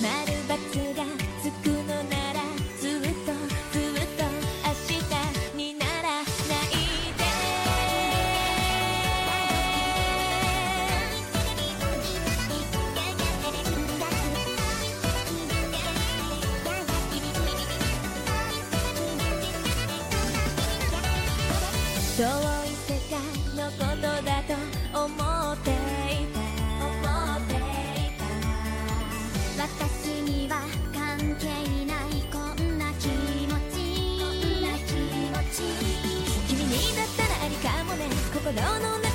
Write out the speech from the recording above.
丸抜がつくのならずっとずっとあしたにならないで遠いには関係ないこんな気持ちこんな気持ち。君にだったらありかもね。心の中